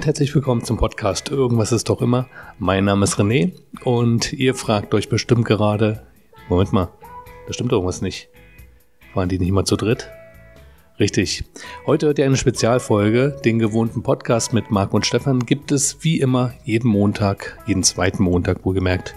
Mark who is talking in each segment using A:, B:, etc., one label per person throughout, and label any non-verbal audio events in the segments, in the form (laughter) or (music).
A: Und herzlich willkommen zum Podcast Irgendwas ist doch immer. Mein Name ist René und ihr fragt euch bestimmt gerade, Moment mal, da stimmt irgendwas nicht. Waren die nicht mal zu dritt? Richtig. Heute hört ihr eine Spezialfolge. Den gewohnten Podcast mit Marc und Stefan gibt es wie immer jeden Montag, jeden zweiten Montag wohlgemerkt.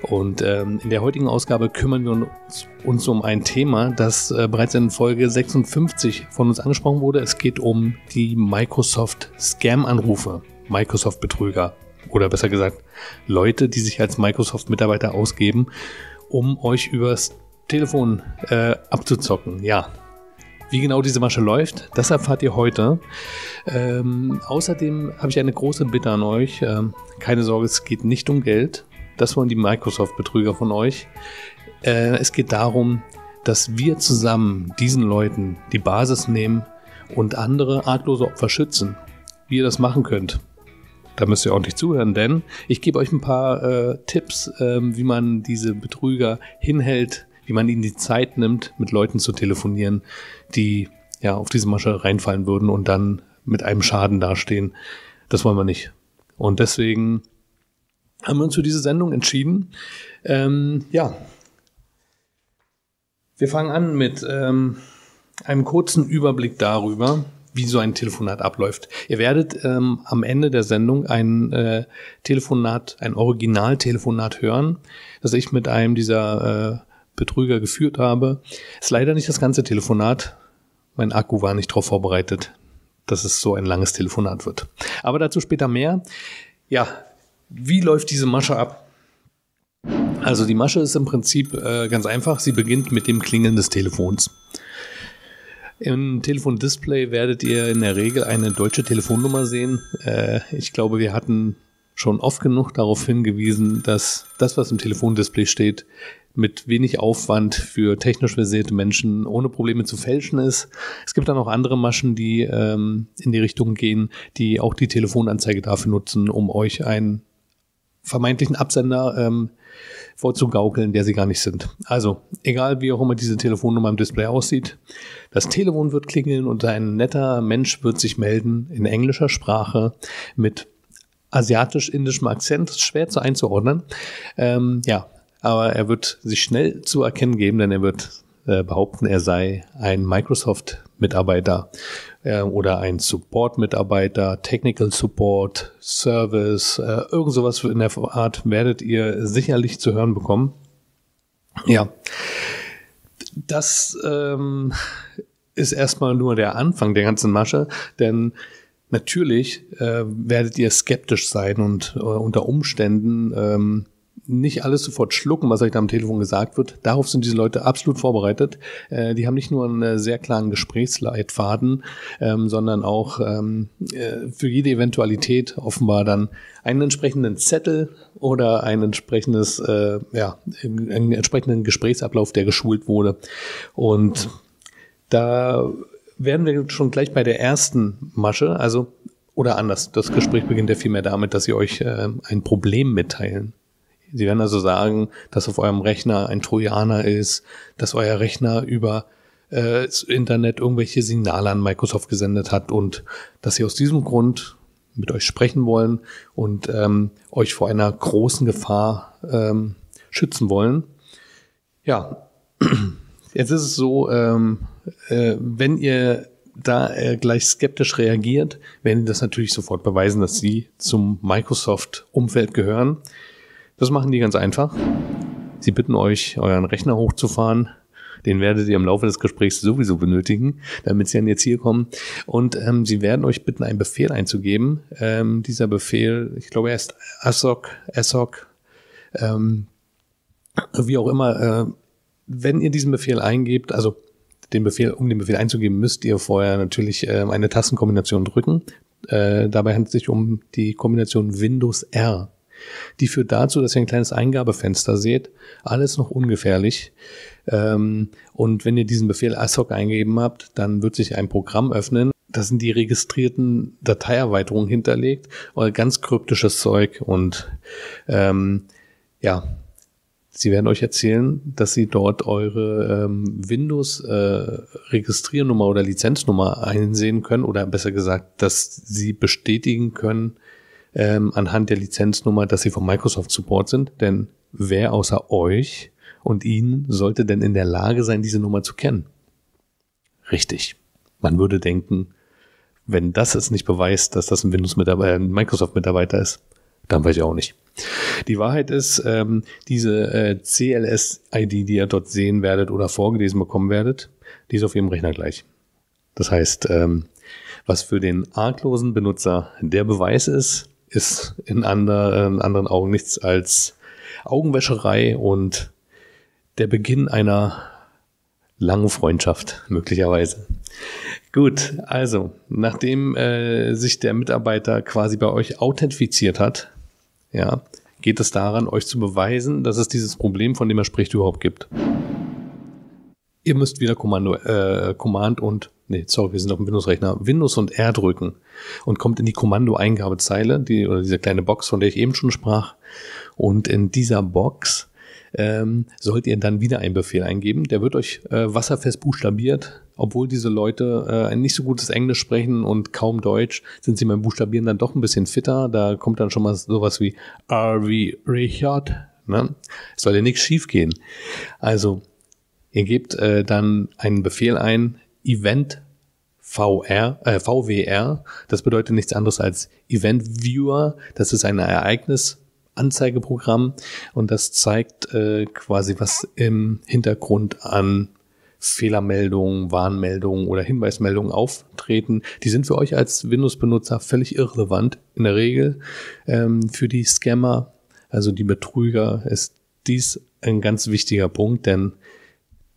A: Und ähm, in der heutigen Ausgabe kümmern wir uns, uns um ein Thema, das äh, bereits in Folge 56 von uns angesprochen wurde. Es geht um die Microsoft Scam-Anrufe, Microsoft-Betrüger. Oder besser gesagt, Leute, die sich als Microsoft-Mitarbeiter ausgeben, um euch übers Telefon äh, abzuzocken. Ja, wie genau diese Masche läuft, das erfahrt ihr heute. Ähm, außerdem habe ich eine große Bitte an euch. Ähm, keine Sorge, es geht nicht um Geld. Das wollen die Microsoft-Betrüger von euch. Äh, es geht darum, dass wir zusammen diesen Leuten die Basis nehmen und andere arglose Opfer schützen. Wie ihr das machen könnt, da müsst ihr ordentlich zuhören, denn ich gebe euch ein paar äh, Tipps, äh, wie man diese Betrüger hinhält, wie man ihnen die Zeit nimmt, mit Leuten zu telefonieren, die ja auf diese Masche reinfallen würden und dann mit einem Schaden dastehen. Das wollen wir nicht. Und deswegen haben wir uns für diese Sendung entschieden. Ähm, ja, wir fangen an mit ähm, einem kurzen Überblick darüber, wie so ein Telefonat abläuft. Ihr werdet ähm, am Ende der Sendung ein äh, Telefonat, ein Originaltelefonat hören, das ich mit einem dieser äh, Betrüger geführt habe. Ist leider nicht das ganze Telefonat. Mein Akku war nicht darauf vorbereitet, dass es so ein langes Telefonat wird. Aber dazu später mehr. Ja, wie läuft diese Masche ab? Also die Masche ist im Prinzip äh, ganz einfach. Sie beginnt mit dem Klingeln des Telefons. Im Telefondisplay werdet ihr in der Regel eine deutsche Telefonnummer sehen. Äh, ich glaube, wir hatten schon oft genug darauf hingewiesen, dass das, was im Telefondisplay steht, mit wenig Aufwand für technisch versierte Menschen ohne Probleme zu fälschen ist. Es gibt dann auch andere Maschen, die ähm, in die Richtung gehen, die auch die Telefonanzeige dafür nutzen, um euch einen vermeintlichen Absender ähm, vorzugaukeln, der sie gar nicht sind. Also, egal wie auch immer diese Telefonnummer im Display aussieht, das Telefon wird klingeln und ein netter Mensch wird sich melden in englischer Sprache mit asiatisch-indischem Akzent, schwer zu einzuordnen. Ähm, ja, aber er wird sich schnell zu erkennen geben, denn er wird äh, behaupten, er sei ein Microsoft-Mitarbeiter äh, oder ein Support-Mitarbeiter, Technical Support, Service, äh, irgend sowas in der Art werdet ihr sicherlich zu hören bekommen. Ja, das ähm, ist erstmal nur der Anfang der ganzen Masche, denn natürlich äh, werdet ihr skeptisch sein und äh, unter Umständen ähm, nicht alles sofort schlucken, was euch da am Telefon gesagt wird. Darauf sind diese Leute absolut vorbereitet. Äh, die haben nicht nur einen sehr klaren Gesprächsleitfaden, ähm, sondern auch ähm, äh, für jede Eventualität offenbar dann einen entsprechenden Zettel oder ein entsprechendes, äh, ja, einen entsprechenden Gesprächsablauf, der geschult wurde. Und da werden wir schon gleich bei der ersten Masche, also oder anders. Das Gespräch beginnt ja vielmehr damit, dass sie euch äh, ein Problem mitteilen. Sie werden also sagen, dass auf eurem Rechner ein Trojaner ist, dass euer Rechner über äh, das Internet irgendwelche Signale an Microsoft gesendet hat und dass sie aus diesem Grund mit euch sprechen wollen und ähm, euch vor einer großen Gefahr ähm, schützen wollen. Ja, (clears throat) jetzt ist es so, ähm, äh, wenn ihr da äh, gleich skeptisch reagiert, werden die das natürlich sofort beweisen, dass sie zum Microsoft-Umfeld gehören. Das machen die ganz einfach. Sie bitten euch, euren Rechner hochzufahren. Den werdet ihr im Laufe des Gesprächs sowieso benötigen, damit sie an ihr Ziel kommen. Und ähm, sie werden euch bitten, einen Befehl einzugeben. Ähm, dieser Befehl, ich glaube, er ist ASOC, ASOC, ähm, wie auch immer. Äh, wenn ihr diesen Befehl eingebt, also den Befehl, um den Befehl einzugeben, müsst ihr vorher natürlich äh, eine Tastenkombination drücken. Äh, dabei handelt es sich um die Kombination Windows R. Die führt dazu, dass ihr ein kleines Eingabefenster seht. Alles noch ungefährlich. Ähm, und wenn ihr diesen Befehl ASOC eingegeben habt, dann wird sich ein Programm öffnen. Da sind die registrierten Dateierweiterungen hinterlegt oder ganz kryptisches Zeug und ähm, ja, Sie werden euch erzählen, dass Sie dort eure ähm, Windows-Registriernummer äh, oder Lizenznummer einsehen können oder besser gesagt, dass Sie bestätigen können ähm, anhand der Lizenznummer, dass Sie vom Microsoft Support sind. Denn wer außer euch und Ihnen sollte denn in der Lage sein, diese Nummer zu kennen? Richtig. Man würde denken, wenn das es nicht beweist, dass das ein Windows-Mitarbeiter, ein Microsoft-Mitarbeiter ist, dann weiß ich auch nicht. Die Wahrheit ist, ähm, diese äh, CLS-ID, die ihr dort sehen werdet oder vorgelesen bekommen werdet, die ist auf Ihrem Rechner gleich. Das heißt, ähm, was für den arglosen Benutzer der Beweis ist, ist in, ander, in anderen Augen nichts als Augenwäscherei und der Beginn einer langen Freundschaft möglicherweise. Gut, also nachdem äh, sich der Mitarbeiter quasi bei euch authentifiziert hat, ja, geht es daran, euch zu beweisen, dass es dieses Problem, von dem er spricht, überhaupt gibt. Ihr müsst wieder Kommando, äh, Command und, nee, sorry, wir sind auf dem Windows-Rechner, Windows und R drücken und kommt in die Kommando-Eingabezeile, die, oder diese kleine Box, von der ich eben schon sprach. Und in dieser Box ähm, sollt ihr dann wieder einen Befehl eingeben. Der wird euch äh, wasserfest buchstabiert. Obwohl diese Leute äh, ein nicht so gutes Englisch sprechen und kaum Deutsch, sind sie beim Buchstabieren dann doch ein bisschen fitter. Da kommt dann schon mal sowas wie R wie Richard. Ne? Es soll ja nichts schief gehen. Also, ihr gebt äh, dann einen Befehl ein, Event VR, äh, VWR. Das bedeutet nichts anderes als Event Viewer. Das ist ein Ereignis, Anzeigeprogramm und das zeigt äh, quasi, was im Hintergrund an Fehlermeldungen, Warnmeldungen oder Hinweismeldungen auftreten. Die sind für euch als Windows-Benutzer völlig irrelevant. In der Regel ähm, für die Scammer, also die Betrüger, ist dies ein ganz wichtiger Punkt, denn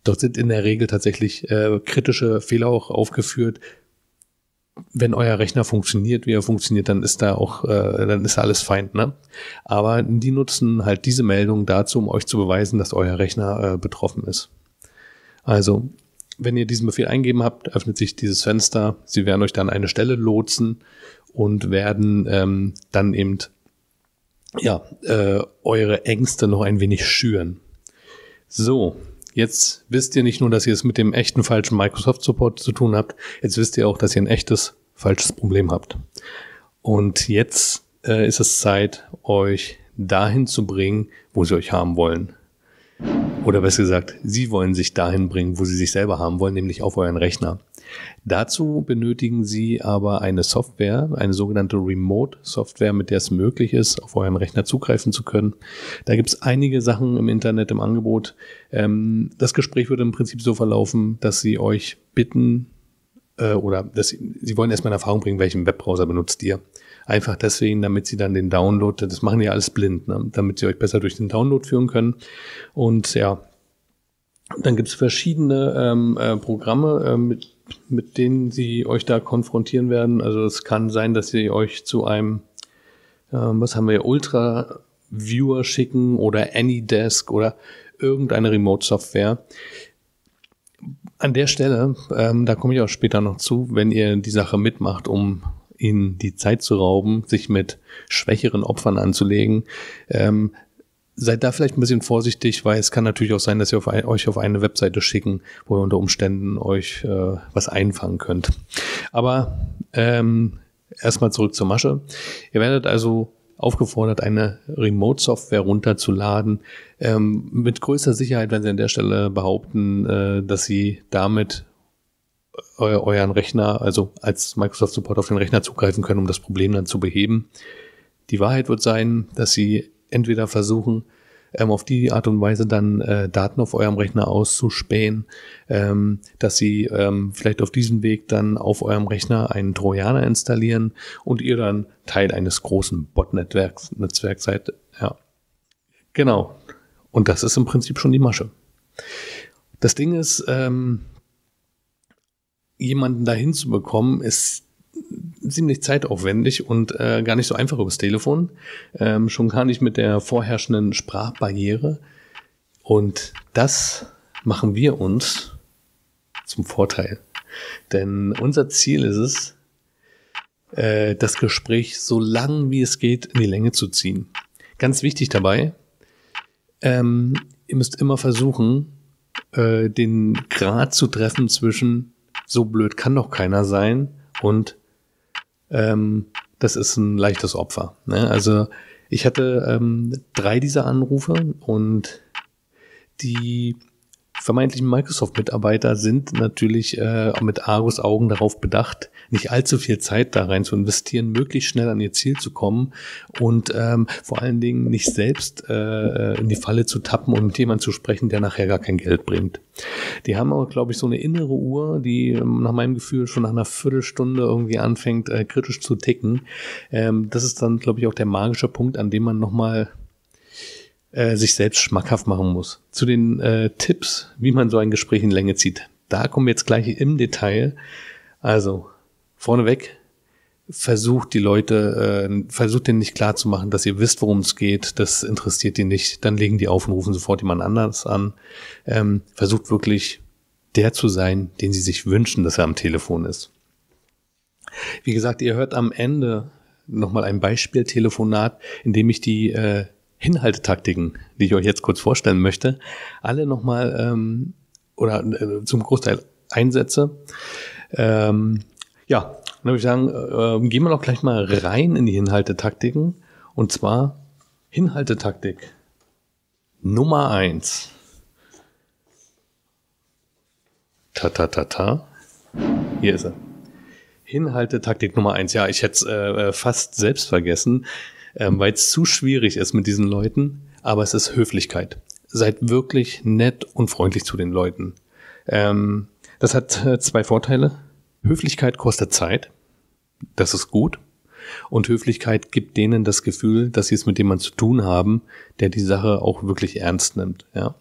A: dort sind in der Regel tatsächlich äh, kritische Fehler auch aufgeführt, wenn euer Rechner funktioniert, wie er funktioniert, dann ist da auch, äh, dann ist alles fein, ne? Aber die nutzen halt diese Meldung dazu, um euch zu beweisen, dass euer Rechner äh, betroffen ist. Also, wenn ihr diesen Befehl eingeben habt, öffnet sich dieses Fenster. Sie werden euch dann eine Stelle lotsen und werden ähm, dann eben ja äh, eure Ängste noch ein wenig schüren. So, Jetzt wisst ihr nicht nur, dass ihr es mit dem echten falschen Microsoft Support zu tun habt, jetzt wisst ihr auch, dass ihr ein echtes falsches Problem habt. Und jetzt äh, ist es Zeit, euch dahin zu bringen, wo sie euch haben wollen. Oder besser gesagt, sie wollen sich dahin bringen, wo sie sich selber haben wollen, nämlich auf euren Rechner. Dazu benötigen Sie aber eine Software, eine sogenannte Remote-Software, mit der es möglich ist, auf euren Rechner zugreifen zu können. Da gibt es einige Sachen im Internet im Angebot. Ähm, das Gespräch wird im Prinzip so verlaufen, dass Sie euch bitten äh, oder dass Sie, Sie wollen erstmal in Erfahrung bringen, welchen Webbrowser benutzt ihr. Einfach deswegen, damit Sie dann den Download, das machen ja alles blind, ne? damit Sie euch besser durch den Download führen können. Und ja, dann gibt es verschiedene ähm, äh, Programme, äh, mit mit denen sie euch da konfrontieren werden. Also es kann sein, dass sie euch zu einem, äh, was haben wir, Ultra Viewer schicken oder AnyDesk oder irgendeine Remote-Software. An der Stelle, ähm, da komme ich auch später noch zu, wenn ihr die Sache mitmacht, um ihnen die Zeit zu rauben, sich mit schwächeren Opfern anzulegen, ähm, seid da vielleicht ein bisschen vorsichtig, weil es kann natürlich auch sein, dass ihr auf ein, euch auf eine Webseite schicken, wo ihr unter Umständen euch äh, was einfangen könnt. Aber ähm, erstmal zurück zur Masche. Ihr werdet also aufgefordert, eine Remote-Software runterzuladen. Ähm, mit größter Sicherheit werden Sie an der Stelle behaupten, äh, dass Sie damit eu euren Rechner, also als Microsoft Support auf den Rechner zugreifen können, um das Problem dann zu beheben. Die Wahrheit wird sein, dass Sie entweder versuchen, ähm, auf die Art und Weise dann äh, Daten auf eurem Rechner auszuspähen, ähm, dass sie ähm, vielleicht auf diesem Weg dann auf eurem Rechner einen Trojaner installieren und ihr dann Teil eines großen Bot-Netzwerks Netzwerks seid. Ja, genau. Und das ist im Prinzip schon die Masche. Das Ding ist, ähm, jemanden dahin zu bekommen, ist ziemlich zeitaufwendig und äh, gar nicht so einfach übers Telefon. Ähm, schon gar nicht mit der vorherrschenden Sprachbarriere. Und das machen wir uns zum Vorteil. Denn unser Ziel ist es, äh, das Gespräch so lang wie es geht in die Länge zu ziehen. Ganz wichtig dabei, ähm, ihr müsst immer versuchen, äh, den Grad zu treffen zwischen so blöd kann doch keiner sein und ähm, das ist ein leichtes Opfer. Ne? Also ich hatte ähm, drei dieser Anrufe und die vermeintlichen Microsoft-Mitarbeiter sind natürlich äh, mit Argus Augen darauf bedacht, nicht allzu viel Zeit da rein zu investieren, möglichst schnell an ihr Ziel zu kommen und ähm, vor allen Dingen nicht selbst äh, in die Falle zu tappen und mit jemandem zu sprechen, der nachher gar kein Geld bringt. Die haben aber, glaube ich, so eine innere Uhr, die ähm, nach meinem Gefühl schon nach einer Viertelstunde irgendwie anfängt, äh, kritisch zu ticken. Ähm, das ist dann, glaube ich, auch der magische Punkt, an dem man nochmal äh, sich selbst schmackhaft machen muss. Zu den äh, Tipps, wie man so ein Gespräch in Länge zieht. Da kommen wir jetzt gleich im Detail. Also, vorneweg, versucht die Leute, äh, versucht denen nicht klar zu machen, dass ihr wisst, worum es geht. Das interessiert die nicht. Dann legen die auf und rufen sofort jemand anders an. Ähm, versucht wirklich der zu sein, den sie sich wünschen, dass er am Telefon ist. Wie gesagt, ihr hört am Ende nochmal ein Beispieltelefonat, in dem ich die äh, Hinhaltetaktiken, die ich euch jetzt kurz vorstellen möchte, alle nochmal ähm, oder äh, zum Großteil einsetze. Ähm, ja, dann würde ich sagen, äh, gehen wir doch gleich mal rein in die Hinhaltetaktiken. Und zwar Hinhaltetaktik Nummer eins. Ta ta ta ta. Hier ist er. Hinhaltetaktik Nummer eins. Ja, ich hätte es äh, äh fast selbst vergessen ähm, weil es zu schwierig ist mit diesen Leuten, aber es ist Höflichkeit. Seid wirklich nett und freundlich zu den Leuten. Ähm, das hat äh, zwei Vorteile. Höflichkeit kostet Zeit. Das ist gut. Und Höflichkeit gibt denen das Gefühl, dass sie es mit jemandem zu tun haben, der die Sache auch wirklich ernst nimmt. Ja.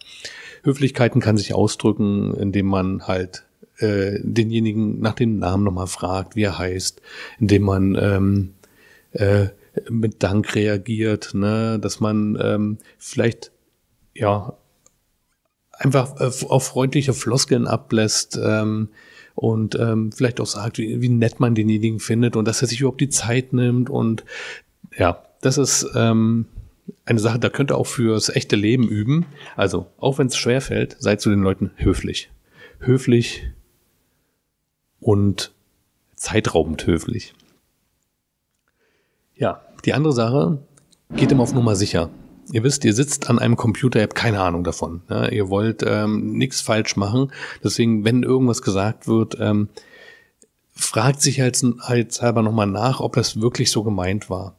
A: Höflichkeiten kann sich ausdrücken, indem man halt äh, denjenigen nach dem Namen nochmal fragt, wie er heißt, indem man ähm, äh, mit Dank reagiert, ne? dass man ähm, vielleicht ja einfach äh, auf freundliche Floskeln ablässt ähm, und ähm, vielleicht auch sagt, wie, wie nett man denjenigen findet und dass er sich überhaupt die Zeit nimmt und ja, das ist ähm, eine Sache, da könnt ihr auch fürs echte Leben üben. Also, auch wenn es schwer fällt, seid zu den Leuten höflich. Höflich und zeitraubend höflich. Ja, die andere Sache, geht immer auf Nummer sicher. Ihr wisst, ihr sitzt an einem Computer, ihr habt keine Ahnung davon. Ja, ihr wollt ähm, nichts falsch machen. Deswegen, wenn irgendwas gesagt wird, ähm, fragt sich halt, halt halber nochmal nach, ob das wirklich so gemeint war.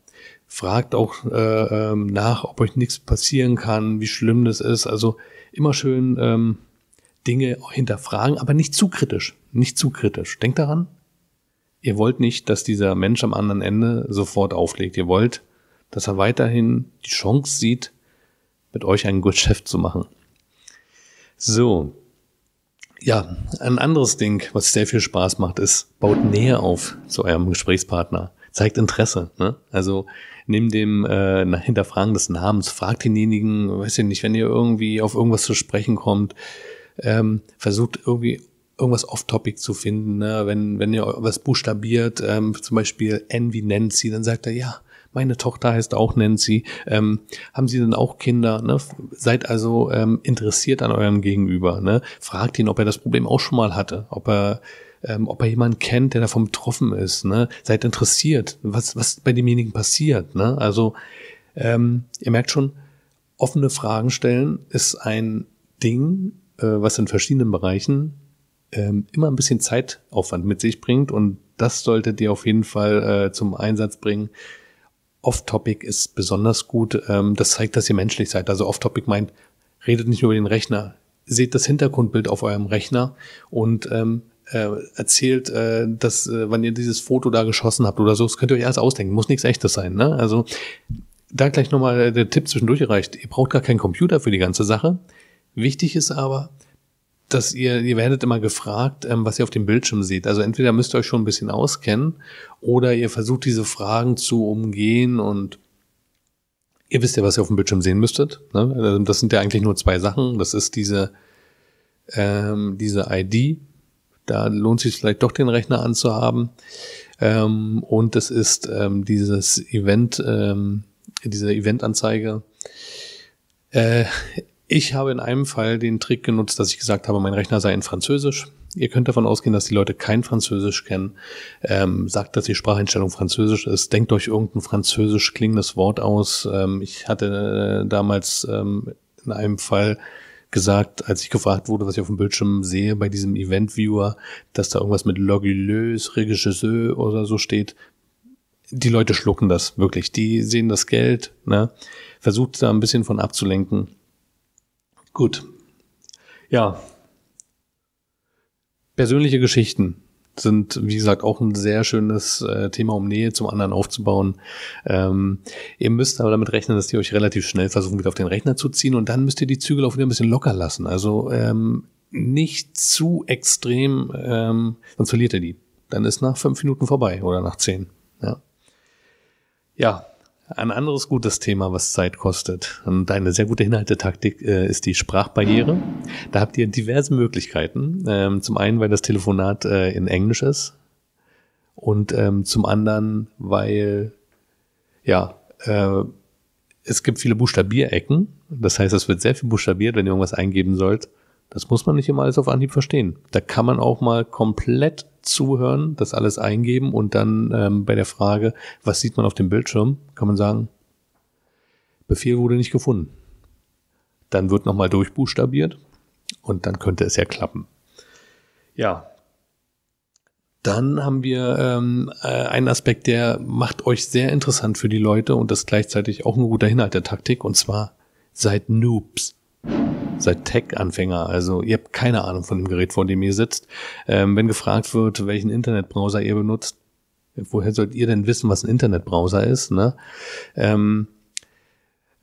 A: Fragt auch äh, ähm, nach, ob euch nichts passieren kann, wie schlimm das ist. Also immer schön ähm, Dinge hinterfragen, aber nicht zu kritisch. Nicht zu kritisch. Denkt daran, Ihr wollt nicht, dass dieser Mensch am anderen Ende sofort auflegt. Ihr wollt, dass er weiterhin die Chance sieht, mit euch ein Geschäft zu machen. So. Ja, ein anderes Ding, was sehr viel Spaß macht, ist, baut Nähe auf zu eurem Gesprächspartner. Zeigt Interesse. Ne? Also neben dem äh, Hinterfragen des Namens, fragt denjenigen, weiß ich nicht, wenn ihr irgendwie auf irgendwas zu sprechen kommt, ähm, versucht irgendwie irgendwas off-topic zu finden. Ne? Wenn, wenn ihr was buchstabiert, ähm, zum Beispiel N wie Nancy, dann sagt er, ja, meine Tochter heißt auch Nancy. Ähm, haben Sie denn auch Kinder? Ne? Seid also ähm, interessiert an eurem Gegenüber. Ne? Fragt ihn, ob er das Problem auch schon mal hatte, ob er ähm, ob er jemanden kennt, der davon betroffen ist. Ne? Seid interessiert, was, was bei demjenigen passiert. Ne? Also ähm, ihr merkt schon, offene Fragen stellen ist ein Ding, äh, was in verschiedenen Bereichen ähm, immer ein bisschen Zeitaufwand mit sich bringt und das solltet ihr auf jeden Fall äh, zum Einsatz bringen. Off-Topic ist besonders gut. Ähm, das zeigt, dass ihr menschlich seid. Also Off-Topic meint, redet nicht nur über den Rechner. Seht das Hintergrundbild auf eurem Rechner und ähm, äh, erzählt, äh, dass, äh, wann ihr dieses Foto da geschossen habt oder so, das könnt ihr euch alles ausdenken. Muss nichts echtes sein. Ne? Also da gleich nochmal der Tipp zwischendurch erreicht. Ihr braucht gar keinen Computer für die ganze Sache. Wichtig ist aber, dass ihr, ihr werdet immer gefragt, ähm, was ihr auf dem Bildschirm seht. Also entweder müsst ihr euch schon ein bisschen auskennen oder ihr versucht diese Fragen zu umgehen und ihr wisst ja, was ihr auf dem Bildschirm sehen müsstet. Ne? Also das sind ja eigentlich nur zwei Sachen. Das ist diese, ähm, diese ID. Da lohnt sich vielleicht doch den Rechner anzuhaben. Ähm, und das ist ähm, dieses Event, ähm, diese Eventanzeige Äh, ich habe in einem Fall den Trick genutzt, dass ich gesagt habe, mein Rechner sei in Französisch. Ihr könnt davon ausgehen, dass die Leute kein Französisch kennen. Ähm, sagt, dass die Spracheinstellung Französisch ist. Denkt euch irgendein französisch klingendes Wort aus. Ähm, ich hatte äh, damals ähm, in einem Fall gesagt, als ich gefragt wurde, was ich auf dem Bildschirm sehe bei diesem Event Viewer, dass da irgendwas mit Loguleuse, Regisseur oder so steht. Die Leute schlucken das wirklich. Die sehen das Geld, ne? Versucht da ein bisschen von abzulenken. Gut. Ja, Persönliche Geschichten sind, wie gesagt, auch ein sehr schönes äh, Thema, um Nähe zum anderen aufzubauen. Ähm, ihr müsst aber damit rechnen, dass die euch relativ schnell versuchen, wieder auf den Rechner zu ziehen und dann müsst ihr die Zügel auch wieder ein bisschen locker lassen. Also ähm, nicht zu extrem, ähm, sonst verliert ihr die. Dann ist nach fünf Minuten vorbei oder nach zehn. Ja, ja ein anderes gutes Thema, was Zeit kostet und eine sehr gute Inhaltetaktik äh, ist die Sprachbarriere. Da habt ihr diverse Möglichkeiten. Ähm, zum einen, weil das Telefonat äh, in Englisch ist und ähm, zum anderen, weil ja äh, es gibt viele Buchstabierecken. Das heißt, es wird sehr viel buchstabiert, wenn ihr irgendwas eingeben sollt. Das muss man nicht immer alles auf Anhieb verstehen. Da kann man auch mal komplett zuhören, das alles eingeben und dann ähm, bei der Frage, was sieht man auf dem Bildschirm, kann man sagen, Befehl wurde nicht gefunden. Dann wird nochmal durchbuchstabiert und dann könnte es ja klappen. Ja. Dann haben wir ähm, äh, einen Aspekt, der macht euch sehr interessant für die Leute und das gleichzeitig auch ein guter Inhalt der Taktik und zwar seid Noobs seid Tech-Anfänger, also ihr habt keine Ahnung von dem Gerät, vor dem ihr sitzt. Ähm, wenn gefragt wird, welchen Internetbrowser ihr benutzt, woher sollt ihr denn wissen, was ein Internetbrowser ist? Ne? Ähm,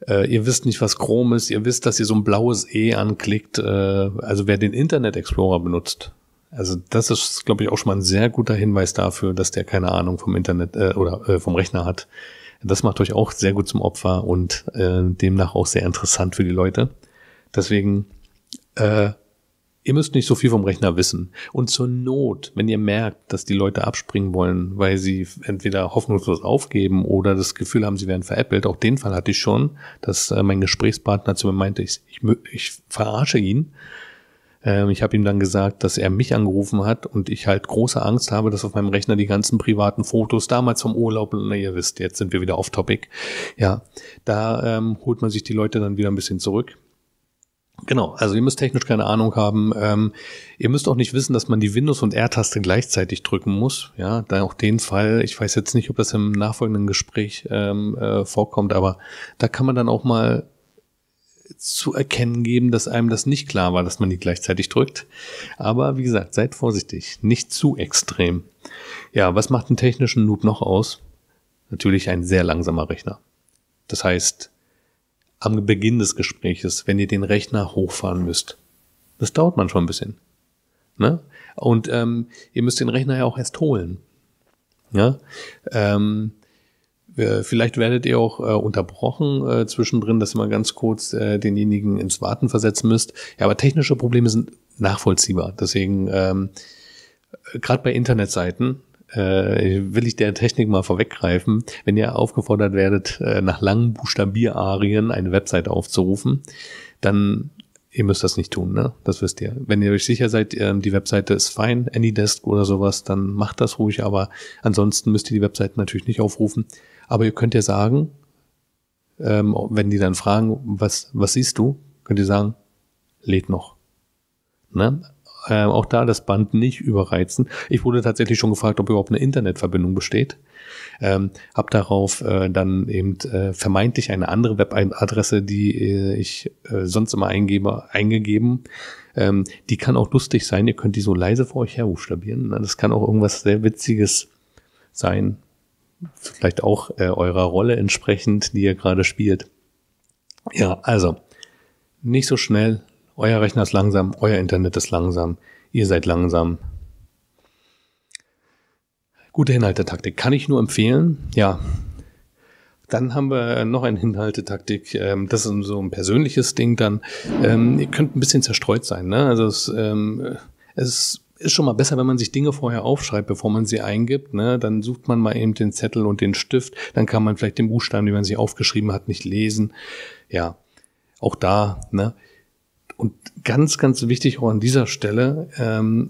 A: äh, ihr wisst nicht, was Chrome ist, ihr wisst, dass ihr so ein blaues E anklickt. Äh, also wer den Internet Explorer benutzt, also das ist, glaube ich, auch schon mal ein sehr guter Hinweis dafür, dass der keine Ahnung vom Internet äh, oder äh, vom Rechner hat. Das macht euch auch sehr gut zum Opfer und äh, demnach auch sehr interessant für die Leute. Deswegen, äh, ihr müsst nicht so viel vom Rechner wissen. Und zur Not, wenn ihr merkt, dass die Leute abspringen wollen, weil sie entweder hoffnungslos aufgeben oder das Gefühl haben, sie werden veräppelt, auch den Fall hatte ich schon, dass äh, mein Gesprächspartner zu mir meinte, ich, ich, ich verarsche ihn. Ähm, ich habe ihm dann gesagt, dass er mich angerufen hat und ich halt große Angst habe, dass auf meinem Rechner die ganzen privaten Fotos damals vom Urlaub, na ihr wisst, jetzt sind wir wieder off Topic. Ja, da ähm, holt man sich die Leute dann wieder ein bisschen zurück. Genau, also ihr müsst technisch keine Ahnung haben. Ähm, ihr müsst auch nicht wissen, dass man die Windows- und R-Taste gleichzeitig drücken muss. Ja, da auch den Fall, ich weiß jetzt nicht, ob das im nachfolgenden Gespräch ähm, äh, vorkommt, aber da kann man dann auch mal zu erkennen geben, dass einem das nicht klar war, dass man die gleichzeitig drückt. Aber wie gesagt, seid vorsichtig, nicht zu extrem. Ja, was macht einen technischen Noob noch aus? Natürlich ein sehr langsamer Rechner. Das heißt, am Beginn des Gespräches, wenn ihr den Rechner hochfahren müsst. Das dauert man schon ein bisschen. Ne? Und ähm, ihr müsst den Rechner ja auch erst holen. Ja? Ähm, vielleicht werdet ihr auch äh, unterbrochen äh, zwischendrin, dass ihr mal ganz kurz äh, denjenigen ins Warten versetzen müsst. Ja, aber technische Probleme sind nachvollziehbar. Deswegen, ähm, gerade bei Internetseiten, äh, will ich der Technik mal vorweggreifen, wenn ihr aufgefordert werdet, äh, nach langen Buchstabierarien eine Webseite aufzurufen, dann ihr müsst das nicht tun, ne? Das wisst ihr. Wenn ihr euch sicher seid, ähm, die Webseite ist fein, AnyDesk oder sowas, dann macht das ruhig, aber ansonsten müsst ihr die Webseite natürlich nicht aufrufen. Aber ihr könnt ja sagen, ähm, wenn die dann fragen, was, was siehst du, könnt ihr sagen, lädt noch. Ne? Äh, auch da das Band nicht überreizen. Ich wurde tatsächlich schon gefragt, ob überhaupt eine Internetverbindung besteht. Ähm, hab darauf äh, dann eben äh, vermeintlich eine andere Webadresse, die äh, ich äh, sonst immer eingebe, eingegeben. Ähm, die kann auch lustig sein. Ihr könnt die so leise vor euch her buchstabieren. Das kann auch irgendwas sehr Witziges sein. Vielleicht auch äh, eurer Rolle entsprechend, die ihr gerade spielt. Ja, also nicht so schnell, euer Rechner ist langsam, euer Internet ist langsam, ihr seid langsam. Gute Inhaltetaktik kann ich nur empfehlen. Ja, dann haben wir noch eine Inhaltetaktik. Ähm, das ist so ein persönliches Ding. Dann ähm, ihr könnt ein bisschen zerstreut sein. Ne? Also es, ähm, es ist schon mal besser, wenn man sich Dinge vorher aufschreibt, bevor man sie eingibt. Ne? Dann sucht man mal eben den Zettel und den Stift. Dann kann man vielleicht den Buchstaben, den man sich aufgeschrieben hat, nicht lesen. Ja, auch da, ne? Und ganz, ganz wichtig auch an dieser Stelle, ähm,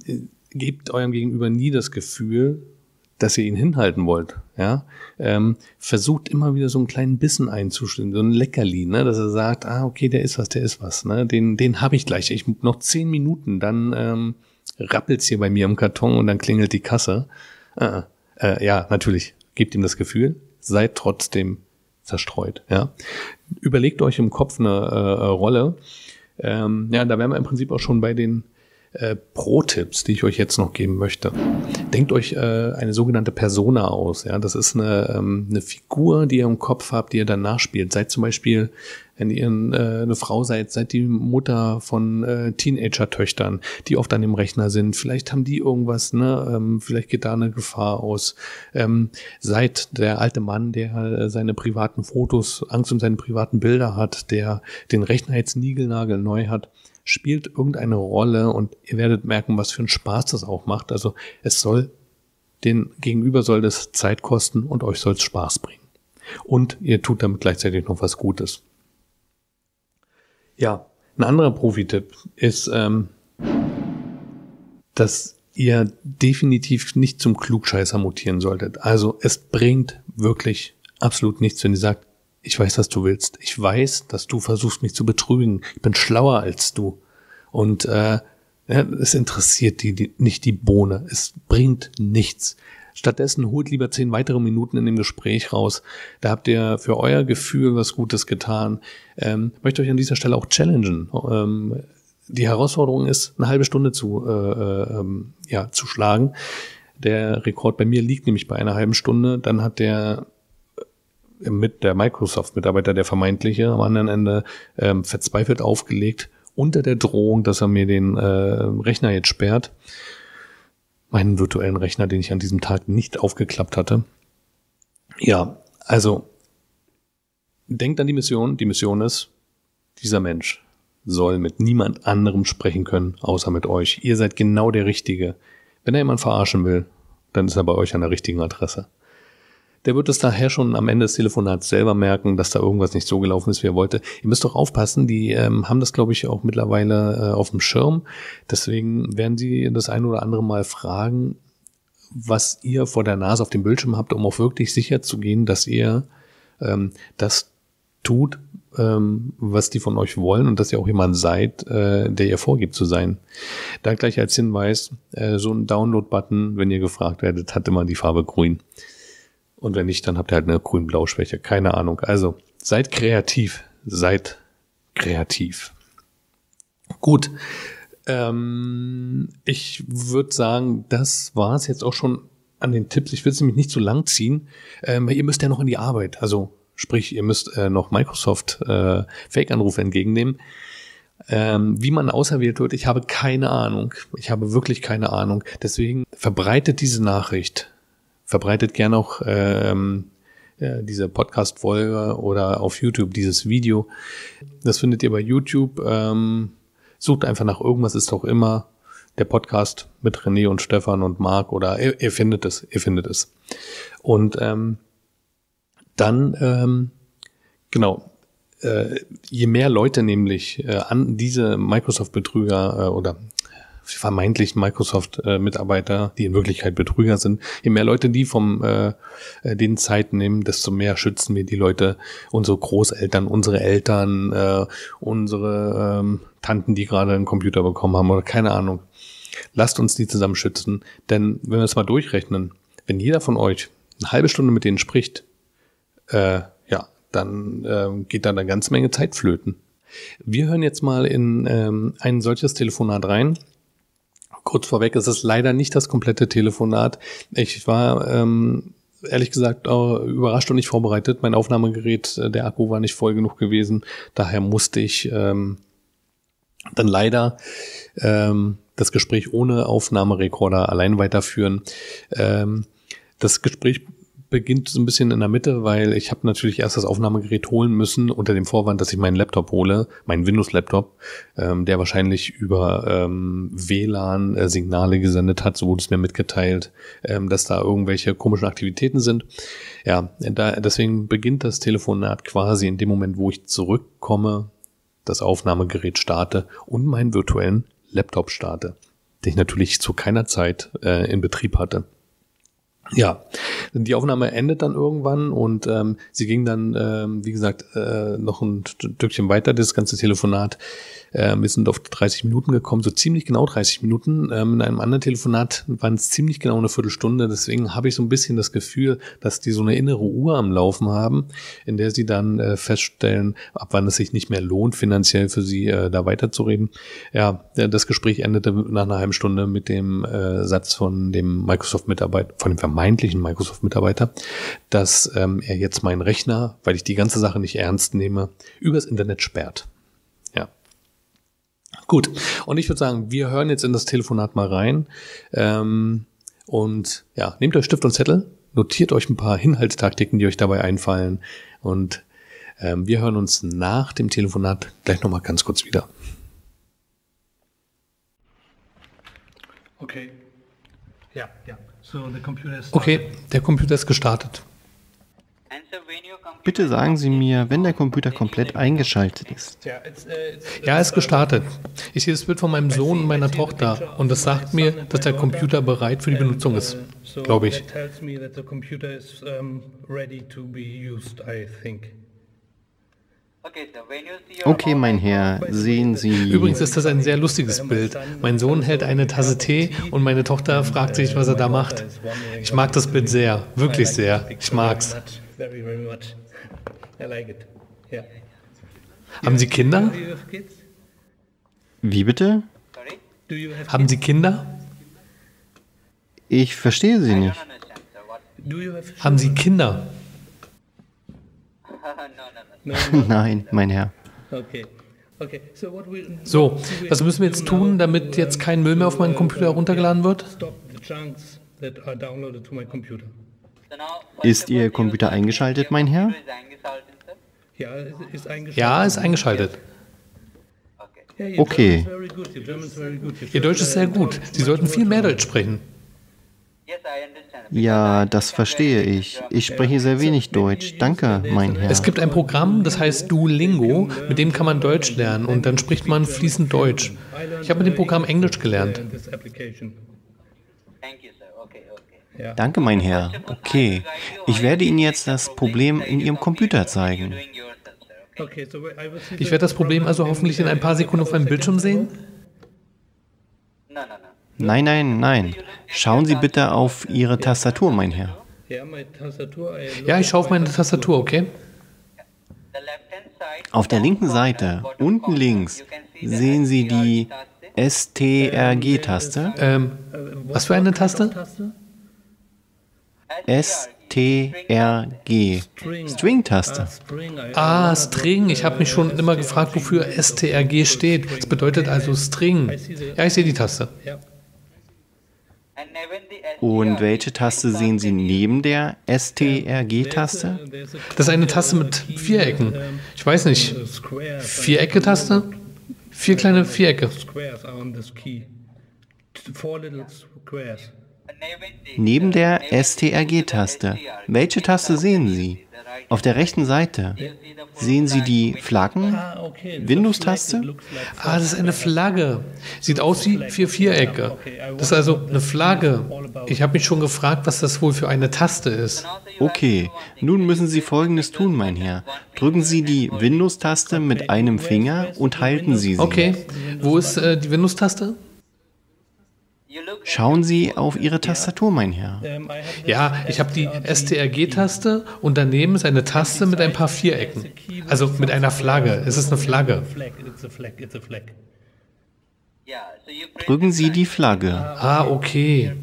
A: gebt eurem Gegenüber nie das Gefühl, dass ihr ihn hinhalten wollt. Ja, ähm, versucht immer wieder so einen kleinen Bissen einzustellen, so ein Leckerli, ne, dass er sagt, ah, okay, der ist was, der ist was, ne, den, den habe ich gleich. Ich noch zehn Minuten, dann ähm, rappelt's hier bei mir im Karton und dann klingelt die Kasse. Äh, äh, ja, natürlich, gebt ihm das Gefühl, seid trotzdem zerstreut. Ja, überlegt euch im Kopf eine äh, Rolle. Ähm, ja, da wären wir im Prinzip auch schon bei den äh, Pro-Tipps, die ich euch jetzt noch geben möchte. Denkt euch äh, eine sogenannte Persona aus. Ja, das ist eine, ähm, eine Figur, die ihr im Kopf habt, die ihr dann nachspielt. Seid zum Beispiel, wenn ihr äh, eine Frau seid, seid die Mutter von äh, Teenager-Töchtern, die oft an dem Rechner sind. Vielleicht haben die irgendwas, ne? Ähm, vielleicht geht da eine Gefahr aus. Ähm, seid der alte Mann, der äh, seine privaten Fotos, Angst um seine privaten Bilder hat, der den Rechner jetzt niegelnagel neu hat spielt irgendeine Rolle und ihr werdet merken, was für einen Spaß das auch macht. Also es soll den Gegenüber soll das Zeit kosten und euch soll es Spaß bringen. Und ihr tut damit gleichzeitig noch was Gutes. Ja, ein anderer Profi-Tipp ist, ähm, dass ihr definitiv nicht zum Klugscheißer mutieren solltet. Also es bringt wirklich absolut nichts, wenn ihr sagt, ich weiß, was du willst. Ich weiß, dass du versuchst, mich zu betrügen. Ich bin schlauer als du. Und äh, ja, es interessiert die, die nicht die Bohne. Es bringt nichts. Stattdessen holt lieber zehn weitere Minuten in dem Gespräch raus. Da habt ihr für euer Gefühl was Gutes getan. Ähm, möchte euch an dieser Stelle auch challengen. Ähm, die Herausforderung ist, eine halbe Stunde zu, äh, äh, ähm, ja, zu schlagen. Der Rekord bei mir liegt nämlich bei einer halben Stunde. Dann hat der mit der Microsoft-Mitarbeiter, der vermeintliche, am anderen Ende ähm, verzweifelt aufgelegt, unter der Drohung, dass er mir den äh, Rechner jetzt sperrt. Meinen virtuellen Rechner, den ich an diesem Tag nicht aufgeklappt hatte. Ja, also denkt an die Mission. Die Mission ist, dieser Mensch soll mit niemand anderem sprechen können, außer mit euch. Ihr seid genau der Richtige. Wenn er jemand verarschen will, dann ist er bei euch an der richtigen Adresse der wird es daher schon am Ende des Telefonats selber merken, dass da irgendwas nicht so gelaufen ist, wie er wollte. Ihr müsst doch aufpassen, die ähm, haben das, glaube ich, auch mittlerweile äh, auf dem Schirm. Deswegen werden sie das ein oder andere Mal fragen, was ihr vor der Nase auf dem Bildschirm habt, um auch wirklich sicher zu gehen, dass ihr ähm, das tut, ähm, was die von euch wollen und dass ihr auch jemand seid, äh, der ihr vorgibt zu sein. Da gleich als Hinweis, äh, so ein Download-Button, wenn ihr gefragt werdet, hat immer die Farbe grün. Und wenn nicht, dann habt ihr halt eine grün-blau-Schwäche. Keine Ahnung. Also seid kreativ. Seid kreativ. Gut. Ähm, ich würde sagen, das war es jetzt auch schon an den Tipps. Ich will es nämlich nicht zu lang ziehen. Ähm, ihr müsst ja noch in die Arbeit. Also sprich, ihr müsst äh, noch Microsoft äh, Fake-Anrufe entgegennehmen. Ähm, wie man auserwählt wird, ich habe keine Ahnung. Ich habe wirklich keine Ahnung. Deswegen verbreitet diese Nachricht verbreitet gerne auch ähm, äh, diese Podcast-Folge oder auf YouTube dieses Video. Das findet ihr bei YouTube. Ähm, sucht einfach nach irgendwas, ist doch immer der Podcast mit René und Stefan und Marc oder ihr, ihr findet es, ihr findet es. Und ähm, dann, ähm, genau, äh, je mehr Leute nämlich äh, an diese Microsoft-Betrüger äh, oder vermeintlich Microsoft-Mitarbeiter, die in Wirklichkeit Betrüger sind. Je mehr Leute die vom äh, äh, den Zeit nehmen, desto mehr schützen wir die Leute, unsere Großeltern, unsere Eltern, äh, unsere ähm, Tanten, die gerade einen Computer bekommen haben oder keine Ahnung. Lasst uns die zusammen schützen, denn wenn wir es mal durchrechnen, wenn jeder von euch eine halbe Stunde mit denen spricht, äh, ja, dann äh, geht da eine ganze Menge Zeit flöten. Wir hören jetzt mal in ähm, ein solches Telefonat rein. Kurz vorweg, es ist leider nicht das komplette Telefonat. Ich war ähm, ehrlich gesagt überrascht und nicht vorbereitet. Mein Aufnahmegerät, äh, der Akku war nicht voll genug gewesen. Daher musste ich ähm, dann leider ähm, das Gespräch ohne Aufnahmerekorder allein weiterführen. Ähm, das Gespräch beginnt so ein bisschen in der Mitte, weil ich habe natürlich erst das Aufnahmegerät holen müssen unter dem Vorwand, dass ich meinen Laptop hole, meinen Windows-Laptop, ähm, der wahrscheinlich über ähm, WLAN äh, Signale gesendet hat, so wurde es mir mitgeteilt, ähm, dass da irgendwelche komischen Aktivitäten sind. Ja, da, deswegen beginnt das Telefonat quasi in dem Moment, wo ich zurückkomme das Aufnahmegerät starte und meinen virtuellen Laptop starte, den ich natürlich zu keiner Zeit äh, in Betrieb hatte. Ja, die Aufnahme endet dann irgendwann und ähm, sie ging dann, ähm, wie gesagt, äh, noch ein Stückchen weiter, das ganze Telefonat. Äh, wir sind auf 30 Minuten gekommen, so ziemlich genau 30 Minuten. Ähm, in einem anderen Telefonat waren es ziemlich genau eine Viertelstunde. Deswegen habe ich so ein bisschen das Gefühl, dass die so eine innere Uhr am Laufen haben, in der sie dann äh, feststellen, ab wann es sich nicht mehr lohnt, finanziell für sie äh, da weiterzureden. Ja, das Gespräch endete nach einer halben Stunde mit dem äh, Satz von dem Microsoft-Mitarbeiter, von dem vermeintlichen Microsoft-Mitarbeiter, dass ähm, er jetzt meinen Rechner, weil ich die ganze Sache nicht ernst nehme, übers Internet sperrt. Ja. Gut, und ich würde sagen, wir hören jetzt in das Telefonat mal rein. Ähm, und ja, nehmt euch Stift und Zettel, notiert euch ein paar Inhaltstaktiken, die euch dabei einfallen. Und ähm, wir hören uns nach dem Telefonat gleich nochmal ganz kurz wieder.
B: Okay. Ja, ja.
A: Okay, der Computer ist gestartet.
C: Bitte sagen Sie mir, wenn der Computer komplett eingeschaltet ist.
A: Ja, er ist gestartet. Ich sehe das Bild von meinem Sohn und meiner Tochter und es sagt mir, dass der Computer bereit für die Benutzung ist, glaube ich.
C: Okay, mein Herr, sehen Sie.
A: Übrigens ist das ein sehr lustiges Bild. Mein Sohn hält eine Tasse Tee und meine Tochter fragt sich, was er da macht. Ich mag das Bild sehr, wirklich sehr. Ich mag's. Haben Sie Kinder?
C: Wie bitte?
A: Haben Sie Kinder?
C: Ich verstehe Sie nicht.
A: Haben Sie Kinder? (laughs) (laughs)
C: Nein, mein Herr.
A: So, was müssen wir jetzt tun, damit jetzt kein Müll mehr auf meinen Computer heruntergeladen wird?
C: Ist Ihr Computer eingeschaltet, mein Herr?
A: Ja, ist eingeschaltet.
C: Okay.
A: Ihr Deutsch ist sehr gut. Sie sollten viel mehr Deutsch sprechen.
C: Ja, das verstehe ich. Ich spreche sehr wenig Deutsch. Danke, mein Herr.
A: Es gibt ein Programm, das heißt Duolingo, mit dem kann man Deutsch lernen und dann spricht man fließend Deutsch. Ich habe mit dem Programm Englisch gelernt.
C: Danke, mein Herr. Okay. Ich werde Ihnen jetzt das Problem in Ihrem Computer zeigen.
A: Ich werde das Problem also hoffentlich in ein paar Sekunden auf meinem Bildschirm sehen?
C: Nein, nein, nein. Schauen Sie bitte auf Ihre Tastatur, mein Herr.
A: Ja, ich schaue auf meine Tastatur, okay?
C: Auf der linken Seite, unten links, sehen Sie die STRG-Taste.
A: Ähm, was für eine Taste?
C: STRG. String-Taste.
A: Ah, String. Ich habe mich schon immer gefragt, wofür STRG steht. Das bedeutet also String. Ja, ich sehe die Taste.
C: Und welche Taste sehen Sie neben der STRG-Taste?
A: Das ist eine Taste mit Vierecken. Ich weiß nicht. Vierecke-Taste? Vier kleine Vierecke.
C: Neben der STRG-Taste. Welche Taste sehen Sie? Auf der rechten Seite sehen Sie die Flaggen, Windows-Taste.
A: Ah, das ist eine Flagge. Sieht aus wie vier Vierecke. Das ist also eine Flagge. Ich habe mich schon gefragt, was das wohl für eine Taste ist.
C: Okay, nun müssen Sie Folgendes tun, mein Herr. Drücken Sie die Windows-Taste mit einem Finger und halten Sie sie.
A: Okay, wo ist äh, die Windows-Taste?
C: Schauen Sie auf Ihre Tastatur, mein Herr.
A: Ja, ich habe die STRG-Taste und daneben ist eine Taste mit ein paar Vierecken. Also mit einer Flagge. Es ist eine Flagge.
C: Drücken Sie die Flagge.
A: Ah, okay.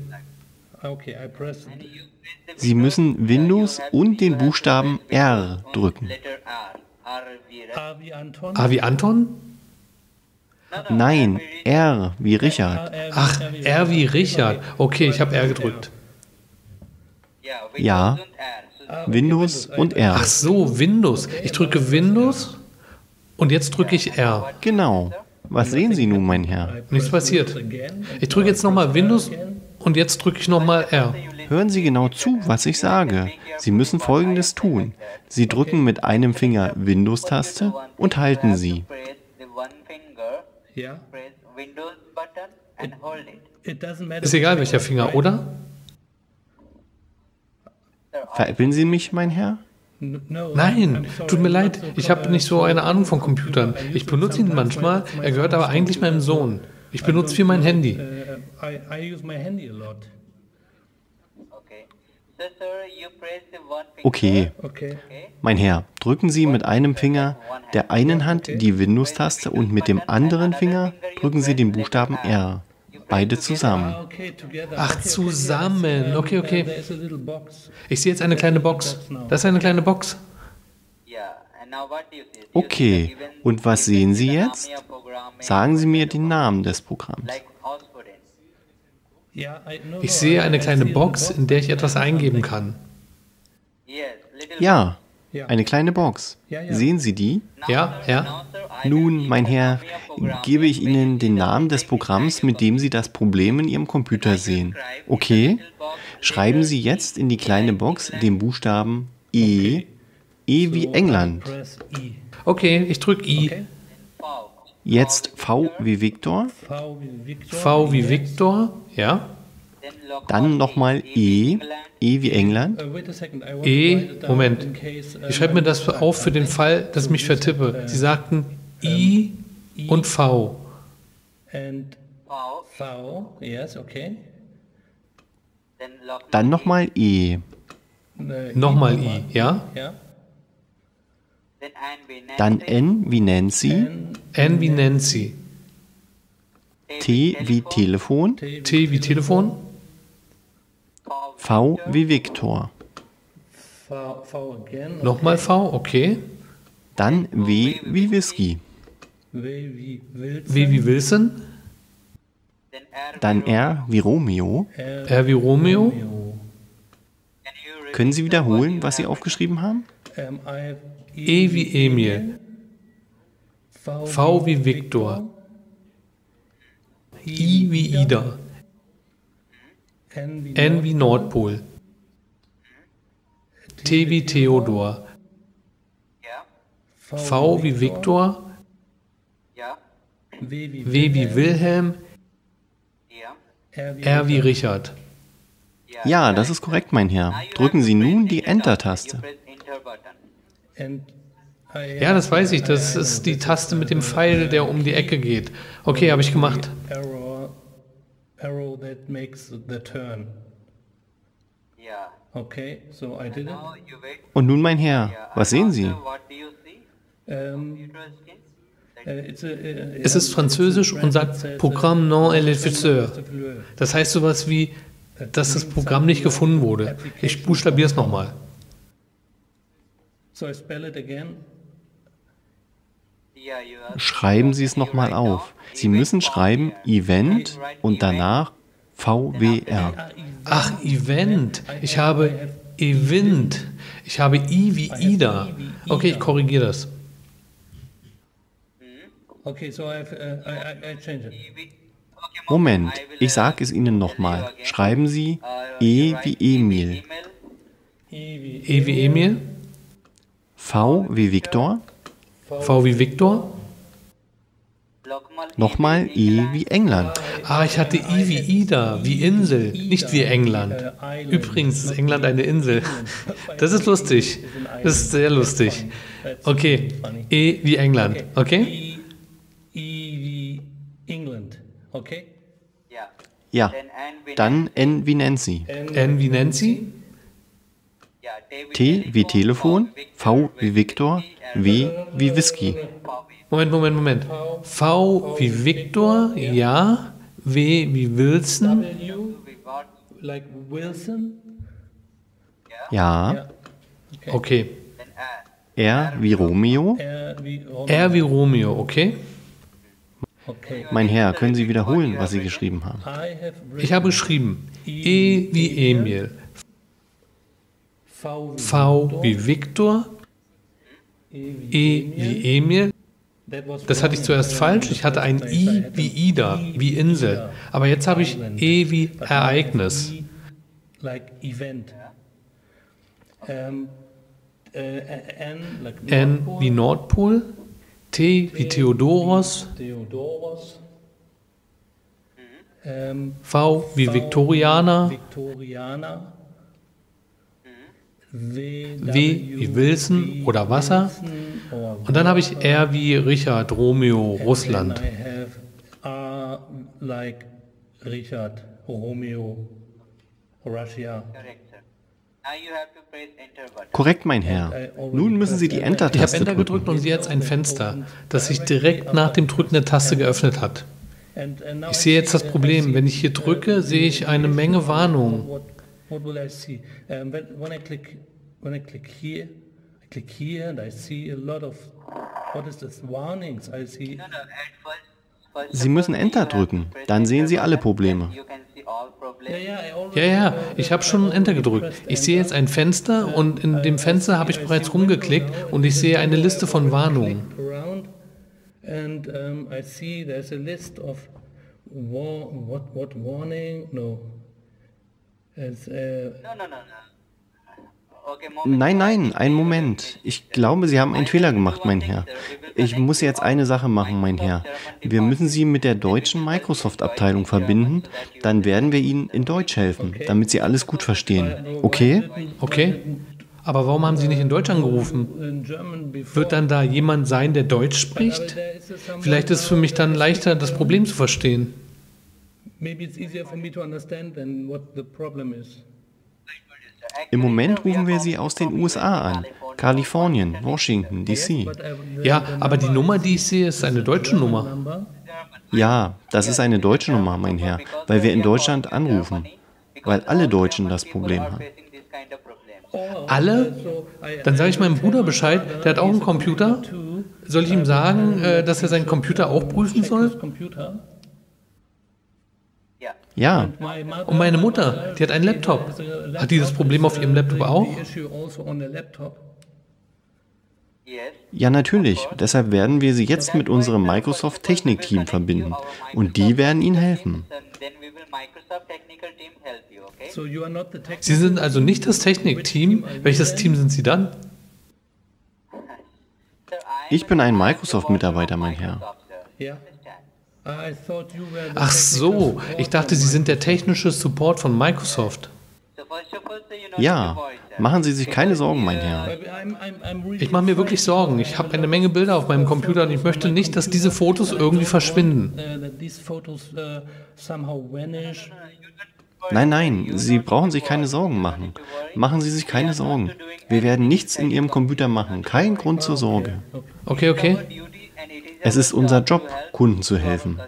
C: Sie müssen Windows und den Buchstaben R drücken.
A: A wie Anton?
C: Nein, R wie Richard.
A: Ach, R wie Richard. Okay, ich habe R gedrückt.
C: Ja, Windows und R.
A: Ach so, Windows. Ich drücke Windows und jetzt drücke ich R.
C: Genau. Was sehen Sie nun, mein Herr?
A: Nichts passiert. Ich drücke jetzt nochmal Windows und jetzt drücke ich nochmal R.
C: Hören Sie genau zu, was ich sage. Sie müssen Folgendes tun. Sie drücken mit einem Finger Windows-Taste und halten sie.
B: Yeah.
D: press Windows button and hold it.
B: It doesn't matter.
A: Ist egal welcher Finger, oder?
C: Veräppeln Sie mich, mein Herr?
A: Nein, tut mir leid. Ich habe nicht so eine Ahnung von Computern. Ich benutze ihn manchmal. Er gehört aber eigentlich meinem Sohn. Ich benutze viel mein Handy.
B: Uh, I, I use my handy a lot.
D: Okay.
C: Okay, mein Herr, drücken Sie mit einem Finger der einen Hand die Windows-Taste und mit dem anderen Finger drücken Sie den Buchstaben R. Beide zusammen.
B: Ah.
A: Ach, zusammen. Okay, okay. Ich sehe jetzt eine kleine Box. Das ist eine kleine Box.
C: Okay, und was sehen Sie jetzt? Sagen Sie mir den Namen des Programms.
D: Like Osprey.
B: Yeah, I, no,
A: Ich sehe eine kleine Box, in der ich etwas eingeben kann.
C: Ja, eine kleine Box. Sehen Sie die?
A: Ja, ja.
C: Nun, mein Herr, gebe ich Ihnen den Namen des Programms, mit dem Sie das Problem in Ihrem Computer sehen. Okay? Schreiben Sie jetzt in die kleine Box den Buchstaben E, E wie England.
B: E.
A: Okay, ich drücke I.
C: Jetzt V wie Victor,
B: V wie Victor.
A: V wie Victor. Ja.
C: Dann nochmal E, E wie England,
A: E, Moment. Ich schreibe mir das auf für den Fall, dass ich mich vertippe. Sie sagten I und V.
B: And
D: V.
B: Yes, okay.
C: Dann nochmal E,
A: Nochmal I, ja?
B: Ja.
C: Dann N wie Nancy,
B: N,
A: N wie Nancy.
C: T wie Telefon,
B: T,
A: wie Telefon.
C: V wie Victor,
B: V, V again.
A: Nochmal V, okay.
C: dann W wie Whisky,
B: W wie Wilson.
A: W wie Wilson.
C: Dann R wie Romeo.
B: R,
A: R wie Romeo.
D: Read
C: Können Sie wiederholen, was Sie aufgeschrieben haben?
A: E wie Emil.
B: V,
A: wie Victor. I wie Ida.
B: N wie,
A: Nordpol. T wie Theodor. V wie Victor.
D: Yeah.
B: W wie
A: Wilhelm.
B: R wie,
A: Richard.
C: Ja, das ist korrekt, mein Herr. Drücken Sie nun die Enter-Taste.
D: You press Enter button.
B: And I
A: Ja, das weiß ich. Das ist die Taste mit dem Pfeil, der um die Ecke geht. Okay, habe ich gemacht.
B: arrow, that makes the turn.
D: Yeah.
B: Okay, so I did it.
C: Und nun, mein Herr, was sehen Sie?
D: After, What do you see? Computer screen.
B: uh, uh,
A: Es ist französisch und sagt Programm non électriceur. Das heißt sowas wie, dass das Programm nicht gefunden wurde. Ich buchstabiere es nochmal.
B: So I spell it again.
C: Schreiben Sie es nochmal auf. Sie müssen schreiben Event und danach VWR.
A: Ach, Event. Ich habe Event. Ich habe I wie Ida. Okay, ich korrigiere das.
B: Okay, so I've, uh,
C: Moment, ich sage es Ihnen nochmal. Schreiben Sie E wie Emil.
B: E wie
A: E wie Emil.
C: V wie Victor,
A: V wie Victor.
D: Lokmal
C: nochmal E wie England.
A: Ah, ich hatte I wie Ida, wie Insel, nicht wie England. Übrigens ist England eine Insel. (laughs) Das ist lustig. Das ist sehr lustig. Okay, E wie England. Okay?
B: E, e wie England. Okay?
C: Ja, dann N wie Nancy,
A: N wie Nancy.
D: T
C: wie Telefon, V wie Victor, W wie Whisky.
A: Moment, Moment, Moment. V wie Victor, ja. W wie Wilson.
B: Like.
C: Ja.
A: Okay.
D: R.
C: Wie Romeo.
B: R wie
A: Romeo, okay?
C: Mein Herr, können Sie wiederholen, was Sie geschrieben haben?
A: Ich habe geschrieben E wie Emil,
B: V wie
A: V wie Victor,
B: E wie
A: Emil. Das hatte ich zuerst falsch. Ich hatte ein I wie Ida, wie Insel. Aber jetzt habe ich E wie Ereignis.
B: Um, uh, N
A: wie Nordpol, T wie Theodoros.
B: Ähm,
A: V wie Viktorianer.
B: W,
A: W wie Wilson oder Wasser. Und dann habe ich R wie Richard, Romeo, Russland.
B: Like Richard, Romeo, Russia.
C: Korrekt, mein Herr. Nun müssen Sie die
A: Ich habe
C: Enter-Taste
A: Enter
C: drücken.
A: gedrückt und sehe jetzt ein Fenster, das sich direkt nach dem Drücken der Taste geöffnet hat. Ich sehe jetzt das Problem. Wenn ich hier drücke, sehe ich eine Menge Warnungen.
B: What, will I see? Um, when, when I click, when I click here, I click here and I see a lot of, what is this? Warnings. I see.
C: Sie müssen Enter drücken. Dann sehen Sie alle Probleme.
A: Ja, ja, ich habe schon Enter gedrückt. Ich sehe jetzt ein Fenster und in dem Fenster habe ich bereits rumgeklickt und ich sehe eine Liste von Warnungen.
B: around and um, I see there's a list of war, what what warning no it's, uh,
D: No, no, no, no. Okay.
C: Nein, nein, einen Moment. Ich glaube, Sie haben einen Fehler gemacht, mein Herr. Ich muss jetzt eine Sache machen, mein Herr. Wir müssen Sie mit der deutschen Microsoft-Abteilung verbinden. Dann werden wir Ihnen in Deutsch helfen, damit Sie alles gut verstehen. Okay?
A: Okay? Aber warum haben Sie nicht in Deutsch angerufen? Wird dann da jemand sein, der Deutsch spricht? Vielleicht ist es für mich dann leichter, das Problem zu verstehen.
B: Maybe it's easier for me to understand than what the problem is
C: Im Moment rufen wir Sie aus den USA an. Kalifornien, Washington, D.C.
A: Ja, aber die Nummer, die ich sehe, ist eine deutsche Nummer.
B: number
C: Ja, das ist eine deutsche Nummer, mein Herr, weil wir in Deutschland anrufen. Weil alle Deutschen das Problem haben.
A: Alle?
B: I,
A: Dann sage ich meinem Bruder Bescheid, der hat auch einen Computer. Soll ich ihm sagen, äh, dass er seinen Computer auch prüfen soll?
C: Ja,
A: Und meine Mutter, die hat einen Laptop. Hat die das Problem auf ihrem Laptop auch?
C: ja natürlich. Deshalb werden wir Sie jetzt mit unserem Microsoft Technik-Team verbinden. Und die werden Ihnen helfen.
D: Team
A: Sie sind also nicht das Technikteam. Welches Team sind Sie dann?
C: Ich bin ein Microsoft-Mitarbeiter, mein Herr.
A: Ach so, ich dachte, Sie sind der technische Support von Microsoft.
C: Ja, machen Sie sich keine Sorgen, mein Herr.
A: Ich mache mir wirklich Sorgen. Ich habe eine Menge Bilder auf meinem Computer und ich möchte nicht, dass diese Fotos irgendwie verschwinden.
B: uh, uh.
C: Nein, nein, Sie brauchen sich keine Sorgen machen. Machen Sie sich keine Sorgen. Wir werden nichts in Ihrem Computer machen. Kein Grund zur Sorge.
A: Okay, okay.
D: duty and it is
C: Es ist unser Job, Kunden zu helfen.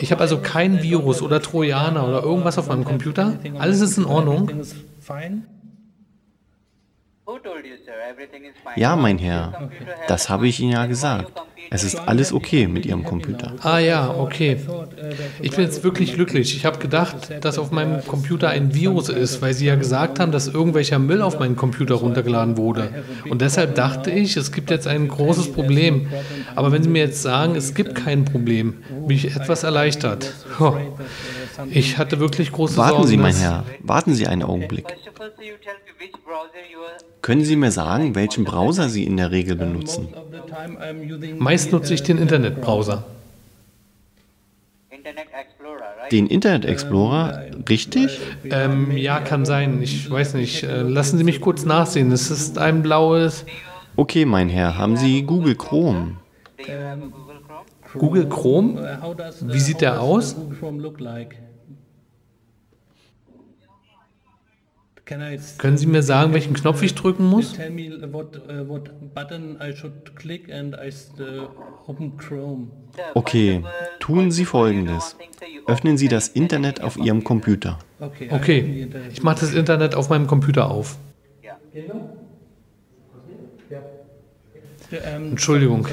A: Ich habe also kein Virus oder Trojaner oder irgendwas auf meinem Computer. Alles ist in Ordnung.
C: Ja, mein Herr, das habe ich Ihnen ja gesagt. Es ist alles okay mit Ihrem Computer.
A: Ah ja, okay. Ich bin jetzt wirklich glücklich. Ich habe gedacht, dass auf meinem Computer ein Virus ist, weil Sie ja gesagt haben, dass irgendwelcher Müll auf meinen Computer runtergeladen wurde. Und deshalb dachte ich, es gibt jetzt ein großes Problem. Aber wenn Sie mir jetzt sagen, es gibt kein Problem, bin ich etwas erleichtert. Huh. Ich hatte wirklich große Sorgen.
C: Warten Sie, mein Herr, warten Sie einen Augenblick. Können Sie mir sagen, welchen Browser Sie in der Regel benutzen?
A: Meist nutze ich den Internetbrowser.
C: Den Internet Explorer, richtig?
A: Ähm, ja, kann sein. Ich weiß nicht. Äh, lassen Sie mich kurz nachsehen. Es ist ein blaues
C: Okay, mein Herr, haben Sie Google Chrome?
D: Google Chrome?
B: Uh, uh,
A: Wie sieht der aus?
B: uh, Google Chrome look like? Can I s-
A: Können Sie mir sagen, welchen Knopf ich drücken muss?
B: tell me what uh, what button I should click and I s- open Chrome?
D: Sir,
C: Okay, tun Sie Folgendes. Öffnen Sie das Internet auf Ihrem Computer.
B: Okay.
A: Ich mache das Internet auf meinem Computer auf. Entschuldigung.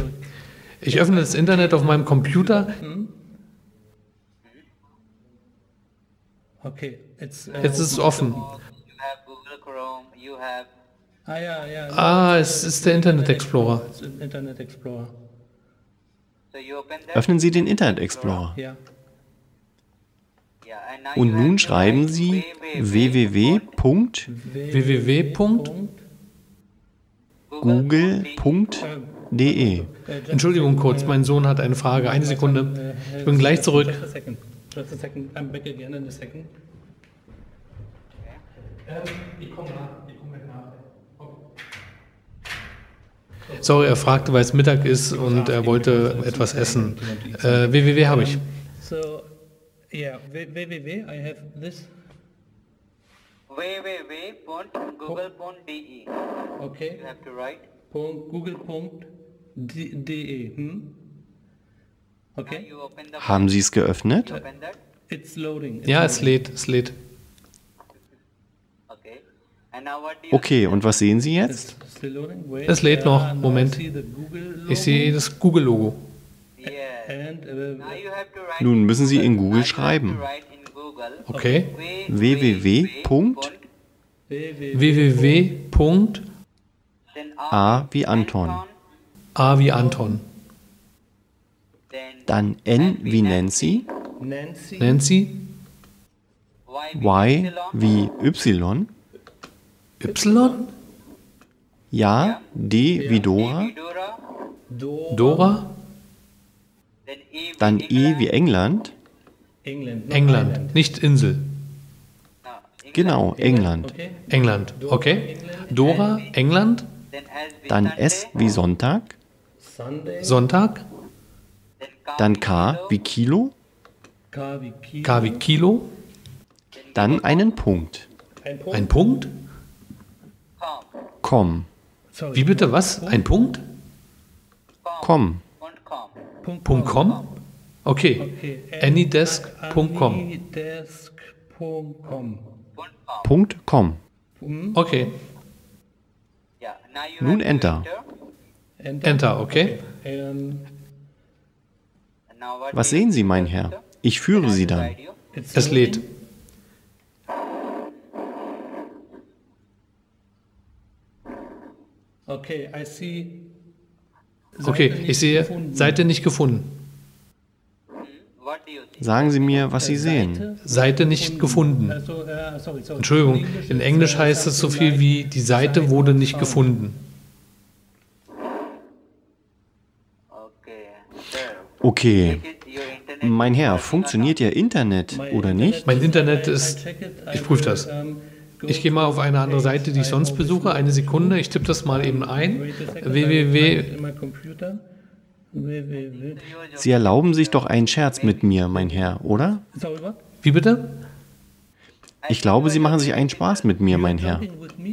A: Ich öffne das Internet auf meinem Computer.
B: Okay. Uh,
A: Jetzt ist es offen.
B: Ah ja ja.
A: Ah, es ist der Internet Explorer.
B: Internet Explorer.
C: Öffnen Sie den Internet Explorer.
B: Ja.
C: Und nun schreiben
D: write
C: Sie
D: www.
C: www.
A: www.
C: Und google.de.
A: Entschuldigung kurz, mein Sohn hat eine Frage. Eine Sekunde. Ich bin gleich zurück.
B: Just a second. Just a second. I'm back again in a second.
A: Sorry, er fragte, weil es Mittag ist und er wollte etwas essen. Äh, www habe ich.
B: So, yeah, www, I have this.
D: www.google.de.
B: Okay.
D: You have to write.
B: Google.de. Hm? Okay.
C: Haben Sie es geöffnet?
B: It's loading. It's
A: Ja, es lädt, es lädt.
D: Okay. And now what do you
C: Okay, und was sehen Sie jetzt?
A: Es lädt noch. Moment. Ich sehe das Google-Logo.
C: Nun müssen Sie in Google schreiben.
A: Okay.
C: www.
A: www.
C: A wie Anton.
A: A wie Anton.
C: Dann N wie Nancy,
B: Nancy.
A: Nancy.
C: Y wie Y,
A: Y.
C: Ja, D wie Dora,
D: Dora. E.
C: dann E wie England,
B: England.
A: Nicht Insel.
C: Genau, England.
B: Okay.
A: England. Okay. Dora. England.
C: Dann. S wie Sonntag.
A: Sonntag.
C: Dann K wie Kilo,
B: K wie Kilo.
A: K wie Kilo.
C: dann einen Punkt.
B: Ein Punkt. Sorry.
A: Wie bitte was? Ein Punkt?
C: com.
B: Punkt.
A: Punkt .com? Okay.
B: Okay.
A: Anydesk.com.
C: Punkt com.
A: Okay.
C: Nun Enter.
B: Enter.
A: Okay.
C: Was sehen Sie, mein Herr? Ich führe Sie dann.
A: Es lädt.
B: Okay, I see.
A: Okay,
B: Seite
A: ich
B: nicht
A: sehe
B: gefunden.
A: Seite nicht gefunden.
C: Sagen Sie mir, was Sie sehen.
B: Seite
A: nicht gefunden.
B: Also, äh.
A: Entschuldigung, in Englisch
B: äh,
A: heißt es so viel wie die Seite wurde nicht gefunden.
D: Okay.
C: Okay, mein Herr, funktioniert Ihr Internet oder nicht?
A: Mein Internet ist- ich prüfe das. Ich gehe mal auf eine andere Seite, die ich sonst besuche. Eine Sekunde, ich tippe das mal eben ein. Www.
C: Sie erlauben sich doch einen Scherz mit mir, mein Herr, oder?
A: Wie bitte?
C: Ich glaube, Sie machen sich einen Spaß mit mir, mein Herr.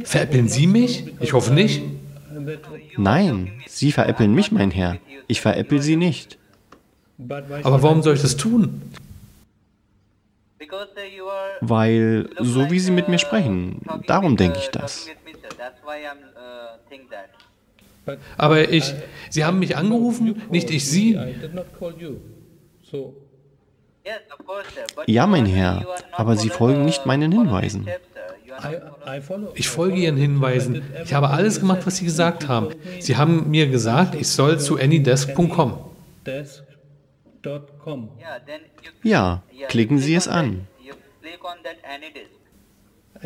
A: Veräppeln Sie mich? Ich hoffe nicht.
C: Nein, Sie veräppeln mich, mein Herr. Ich veräppel Sie nicht.
A: Aber warum soll ich das tun?
D: Because uh, you are
C: Weil, so wie Sie mit mir sprechen, darum
D: with,
C: denke ich das.
D: uh, think that.
B: But
A: Aber ich, Sie haben mich
B: you
A: angerufen,
B: called
A: nicht ich
B: me,
A: Sie.
C: Ja, mein Herr, aber Sie folgen nicht meinen Hinweisen.
A: Ich
B: I
A: folge
B: follow
A: Ihren Hinweisen. Ich habe alles
B: everything
A: gemacht,
B: you
A: was Sie
B: said.
A: gesagt
B: You
A: haben.
B: told me
A: Sie haben mir gesagt, ich soll zu anydesk.com.
C: Ja, klicken Sie es an.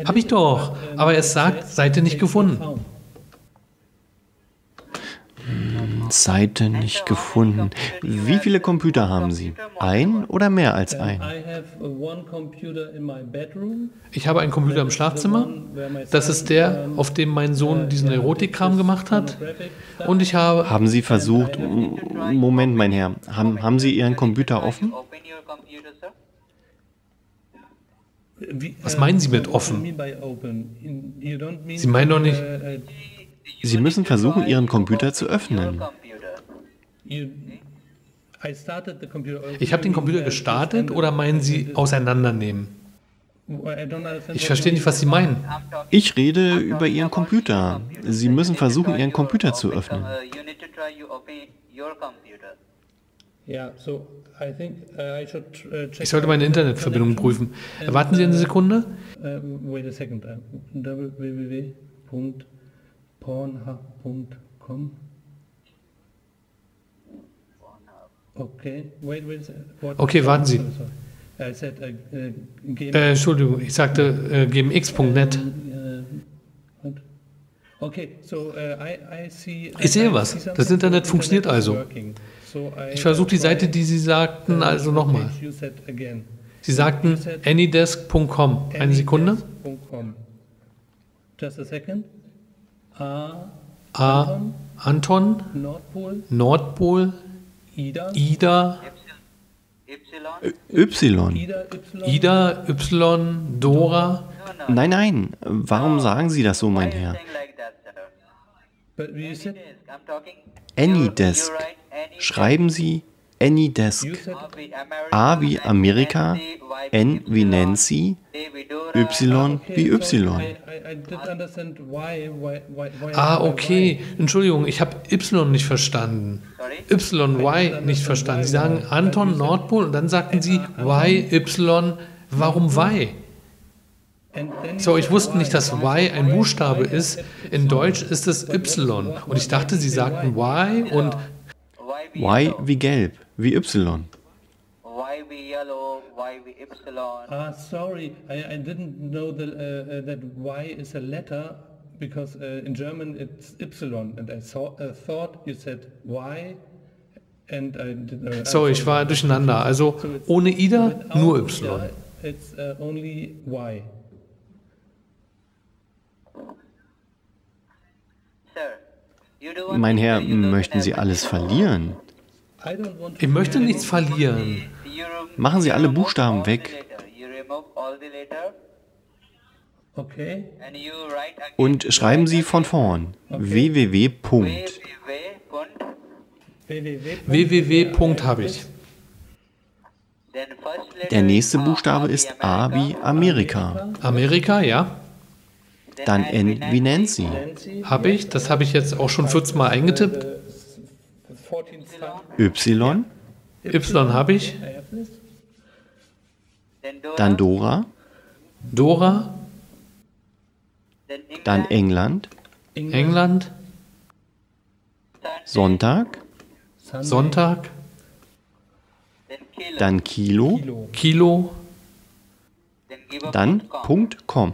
A: Hab ich doch, aber es sagt, Seite nicht gefunden.
C: Seite nicht gefunden. Wie viele Computer haben Sie? Ein oder mehr als ein?
B: I have uh, one computer in my bedroom.
A: Ich habe einen Computer im Schlafzimmer. Das ist der, auf dem mein Sohn diesen Erotikkram gemacht hat. Und ich habe.
C: Haben Sie versucht, Moment, mein Herr, haben, haben Sie Ihren Computer offen?
A: Was meinen Sie mit offen? Sie meinen doch nicht-
C: Sie müssen versuchen, Ihren Computer zu öffnen.
A: Ich habe den Computer gestartet oder meinen Sie auseinandernehmen? Ich verstehe nicht, was Sie meinen.
C: Ich rede über Ihren Computer. Sie müssen versuchen, Ihren Computer zu öffnen.
D: Uh, you need to try you open your computer.
B: Ja, so I think uh, I should uh, check
A: Ich sollte meine Internetverbindung prüfen. Warten Sie eine Sekunde.
B: Uh, Uh, www.pornhub.com. Okay, wait, wait.
A: Okay, warten Sie.
B: I said uh, uh.
A: Äh, Entschuldigung, ich sagte äh, gmx.net.
B: uh, what? Okay, so uh, I, I see.
A: Ich sehe was. Das. Internet funktioniert also. Ich versuche die Seite, die Sie sagten,
B: uh,
A: also nochmal. Sie sagten anydesk.com. Eine Sekunde.
B: Anydesk.com. Just a second. A,
A: A. Anton,
B: Nordpol,
A: Nordpol,
B: Ida,
A: Ida,
D: Epsilon?
C: Y.
B: Ida, Y,
A: Ida, Y, Dora.
C: Nein, nein. Warum sagen Sie das so, mein Herr? Anydesk. Schreiben Sie Anydesk.
B: you said,
D: A wie
C: Amerika, N wie Nancy, Y wie Y.
A: Ah, okay. Entschuldigung, ich habe Y nicht verstanden. Y, Y nicht verstanden. Sie sagen Anton, Nordpol und dann sagten Sie Y, Y. Warum Y? So, ich wusste nicht, dass Y ein Buchstabe ist. In Deutsch ist es Y. Und ich dachte, Sie sagten Y und
D: Y wie
C: gelb, wie Y.
D: Y wie yellow, Y wie Epsilon.
B: Ah, sorry, I, I didn't know that, uh, uh, that Y is a letter because uh, in German it's Y, and I saw, uh, thought you said Y, and I didn't. Uh,
A: so, ich war durcheinander. Also ohne Ida nur Y.
B: Yeah, it's uh, only Y.
D: Sir, you do one
C: Mein Herr, möchten Sie alles verlieren?
A: Ich möchte nichts verlieren.
C: Machen Sie alle Buchstaben weg. Und schreiben Sie von vorn. www.
D: www.
A: habe ich.
C: Der nächste Buchstabe ist A wie Amerika.
A: Amerika, ja,
C: Dann
D: N
C: wie Nancy.
B: Nancy,
A: habe ich. Das habe ich jetzt auch schon 14 Mal eingetippt.
B: 14 son.
C: Y.
A: Y habe ich.
C: Dann Dora.
A: Dora,
C: Dann England.
A: England,
C: Sonntag.
A: Sonntag,
C: Dann Kilo.
B: Kilo.
C: Dann
D: com.
C: Punkt .com.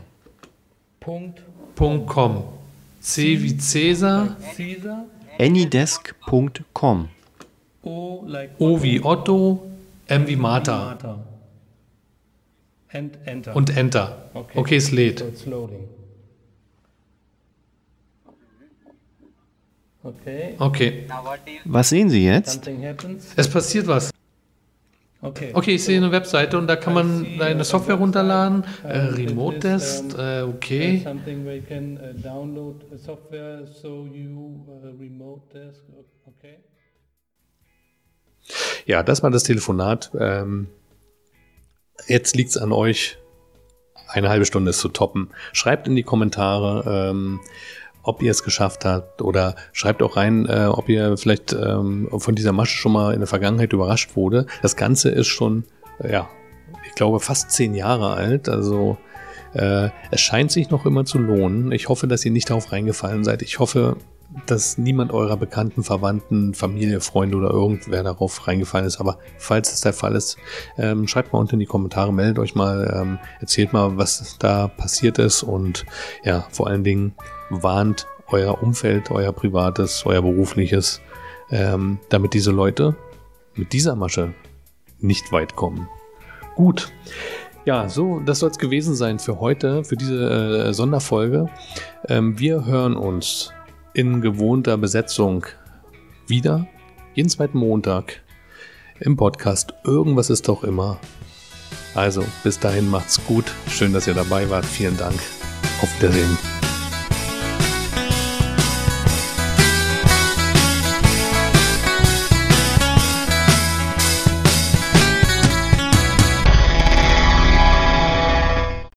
B: Punkt.
A: Punkt .com. C wie Cäsar,
B: Caesar.
C: Anydesk.com.
B: O like
A: O wie Otto, M wie Martha.
B: And enter.
A: und Enter. Okay, es
B: so
A: lädt.
B: loading. Okay,
A: Okay,
C: Was sehen Sie jetzt?
A: es passiert was.
B: Okay.
A: Okay, ich sehe eine Webseite und da kann man
B: I see
A: eine
B: a
A: Software runterladen.
B: um,
A: Äh, Remote Test, äh, okay.
B: something where you can uh, download a software so you uh, remote desk. Okay.
A: Ja, das war das Telefonat. Ähm, jetzt liegt es an euch, eine halbe Stunde zu toppen. Schreibt in die Kommentare, ähm, ob ihr es geschafft habt oder schreibt auch rein, äh, ob ihr vielleicht ähm, von dieser Masche schon mal in der Vergangenheit überrascht wurde. Das Ganze ist schon, ja, ich glaube fast zehn Jahre alt. Also äh, es scheint sich noch immer zu lohnen. Ich hoffe, dass ihr nicht darauf reingefallen seid. Ich hoffe, dass niemand eurer Bekannten, Verwandten, Familie, Freunde oder irgendwer darauf reingefallen ist. Aber falls es der Fall ist, ähm, schreibt mal unten in die Kommentare, meldet euch mal, ähm, erzählt mal, was da passiert ist und ja, vor allen Dingen warnt euer Umfeld, euer privates, euer berufliches, ähm, damit diese Leute mit dieser Masche nicht weit kommen. Gut. Ja, so, das soll es gewesen sein für heute, für diese äh, Sonderfolge. Ähm, wir hören uns in gewohnter Besetzung wieder, jeden zweiten Montag im Podcast. Irgendwas ist doch immer. Also, bis dahin macht's gut. Schön, dass ihr dabei wart. Vielen Dank. Auf Wiedersehen.